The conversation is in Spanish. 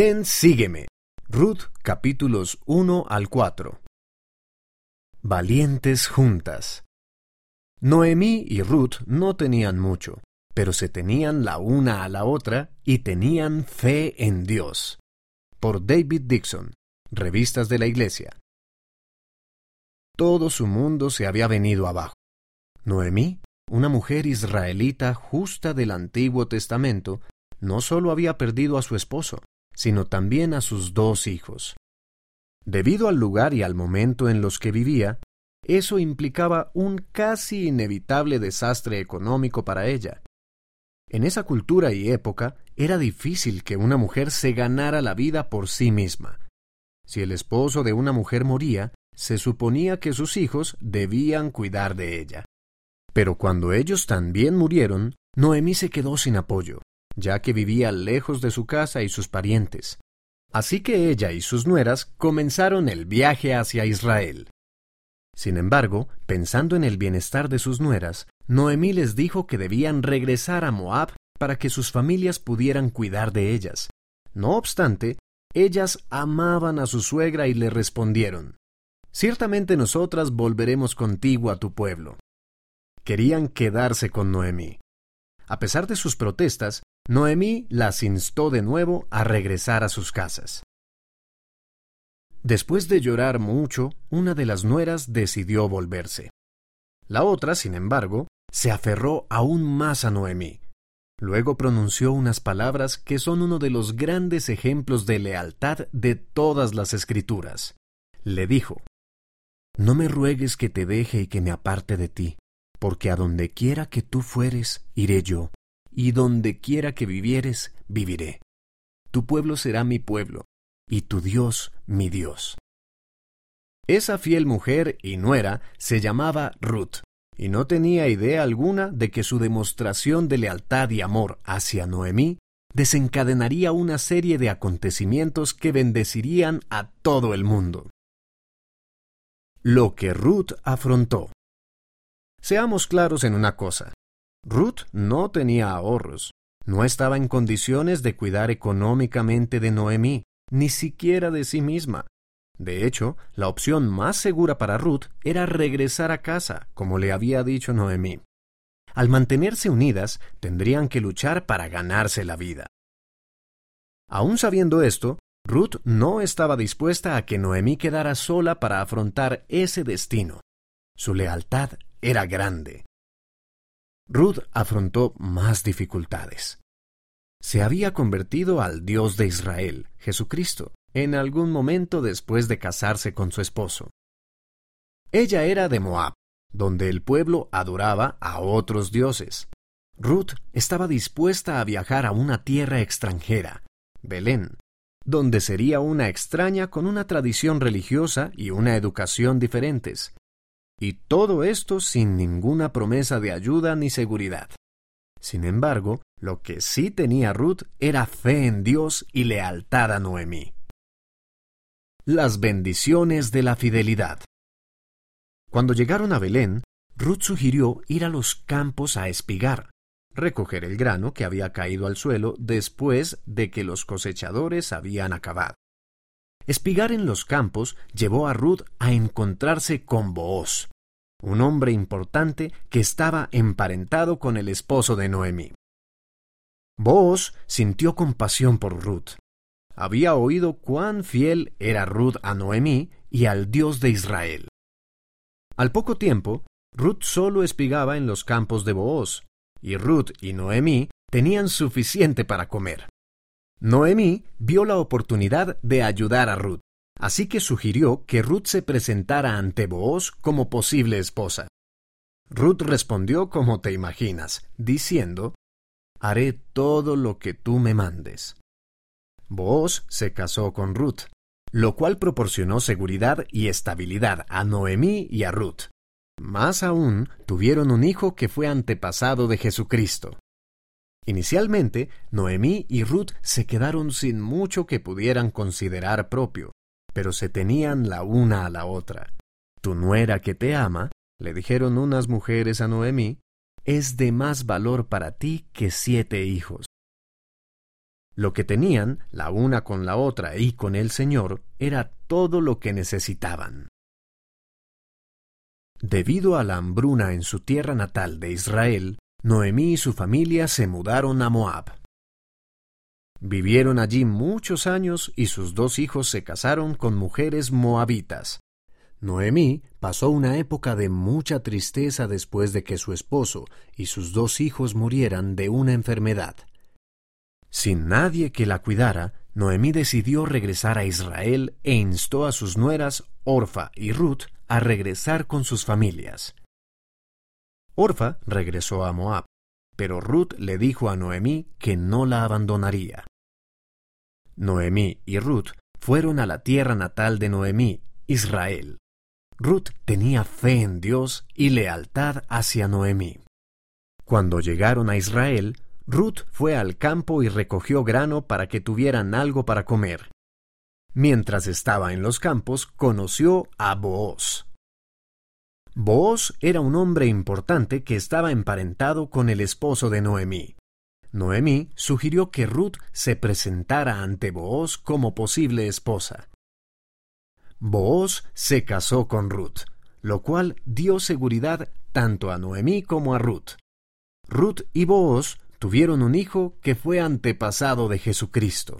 Ven, sígueme. Ruth capítulos 1 al 4. Valientes juntas. Noemí y Ruth no tenían mucho, pero se tenían la una a la otra y tenían fe en Dios. Por David Dixon, Revistas de la Iglesia. Todo su mundo se había venido abajo. Noemí, una mujer israelita justa del Antiguo Testamento, no solo había perdido a su esposo, sino también a sus dos hijos. Debido al lugar y al momento en los que vivía, eso implicaba un casi inevitable desastre económico para ella. En esa cultura y época era difícil que una mujer se ganara la vida por sí misma. Si el esposo de una mujer moría, se suponía que sus hijos debían cuidar de ella. Pero cuando ellos también murieron, Noemí se quedó sin apoyo ya que vivía lejos de su casa y sus parientes. Así que ella y sus nueras comenzaron el viaje hacia Israel. Sin embargo, pensando en el bienestar de sus nueras, Noemí les dijo que debían regresar a Moab para que sus familias pudieran cuidar de ellas. No obstante, ellas amaban a su suegra y le respondieron, Ciertamente nosotras volveremos contigo a tu pueblo. Querían quedarse con Noemí. A pesar de sus protestas, Noemí las instó de nuevo a regresar a sus casas. Después de llorar mucho, una de las nueras decidió volverse. La otra, sin embargo, se aferró aún más a Noemí. Luego pronunció unas palabras que son uno de los grandes ejemplos de lealtad de todas las escrituras. Le dijo, No me ruegues que te deje y que me aparte de ti, porque a donde quiera que tú fueres, iré yo, y donde quiera que vivieres, viviré. Tu pueblo será mi pueblo, y tu Dios mi Dios. Esa fiel mujer y nuera se llamaba Ruth, y no tenía idea alguna de que su demostración de lealtad y amor hacia Noemí desencadenaría una serie de acontecimientos que bendecirían a todo el mundo. Lo que Ruth afrontó. Seamos claros en una cosa. Ruth no tenía ahorros, no estaba en condiciones de cuidar económicamente de Noemí, ni siquiera de sí misma. De hecho, la opción más segura para Ruth era regresar a casa, como le había dicho Noemí. Al mantenerse unidas, tendrían que luchar para ganarse la vida. Aún sabiendo esto, Ruth no estaba dispuesta a que Noemí quedara sola para afrontar ese destino. Su lealtad era grande. Ruth afrontó más dificultades. Se había convertido al Dios de Israel, Jesucristo, en algún momento después de casarse con su esposo. Ella era de Moab, donde el pueblo adoraba a otros dioses. Ruth estaba dispuesta a viajar a una tierra extranjera, Belén, donde sería una extraña con una tradición religiosa y una educación diferentes, y todo esto sin ninguna promesa de ayuda ni seguridad. Sin embargo, lo que sí tenía Ruth era fe en Dios y lealtad a Noemí. Las bendiciones de la fidelidad. Cuando llegaron a Belén, Ruth sugirió ir a los campos a espigar, recoger el grano que había caído al suelo después de que los cosechadores habían acabado. Espigar en los campos llevó a Ruth a encontrarse con Booz, un hombre importante que estaba emparentado con el esposo de Noemí. Booz sintió compasión por Ruth. Había oído cuán fiel era Ruth a Noemí y al Dios de Israel. Al poco tiempo, Ruth solo espigaba en los campos de Booz, y Ruth y Noemí tenían suficiente para comer. Noemí vio la oportunidad de ayudar a Ruth, así que sugirió que Ruth se presentara ante Booz como posible esposa. Ruth respondió como te imaginas, diciendo, Haré todo lo que tú me mandes. Booz se casó con Ruth, lo cual proporcionó seguridad y estabilidad a Noemí y a Ruth. Más aún, tuvieron un hijo que fue antepasado de Jesucristo. Inicialmente, Noemí y Ruth se quedaron sin mucho que pudieran considerar propio, pero se tenían la una a la otra. Tu nuera que te ama, le dijeron unas mujeres a Noemí, es de más valor para ti que siete hijos. Lo que tenían, la una con la otra y con el Señor, era todo lo que necesitaban. Debido a la hambruna en su tierra natal de Israel, Noemí y su familia se mudaron a Moab. Vivieron allí muchos años y sus dos hijos se casaron con mujeres moabitas. Noemí pasó una época de mucha tristeza después de que su esposo y sus dos hijos murieran de una enfermedad. Sin nadie que la cuidara, Noemí decidió regresar a Israel e instó a sus nueras Orfa y Ruth a regresar con sus familias. Orfa regresó a Moab, pero Ruth le dijo a Noemí que no la abandonaría. Noemí y Ruth fueron a la tierra natal de Noemí, Israel. Ruth tenía fe en Dios y lealtad hacia Noemí. Cuando llegaron a Israel, Ruth fue al campo y recogió grano para que tuvieran algo para comer. Mientras estaba en los campos, conoció a Booz. Booz era un hombre importante que estaba emparentado con el esposo de Noemí. Noemí sugirió que Ruth se presentara ante Booz como posible esposa. Booz se casó con Ruth, lo cual dio seguridad tanto a Noemí como a Ruth. Ruth y Booz tuvieron un hijo que fue antepasado de Jesucristo.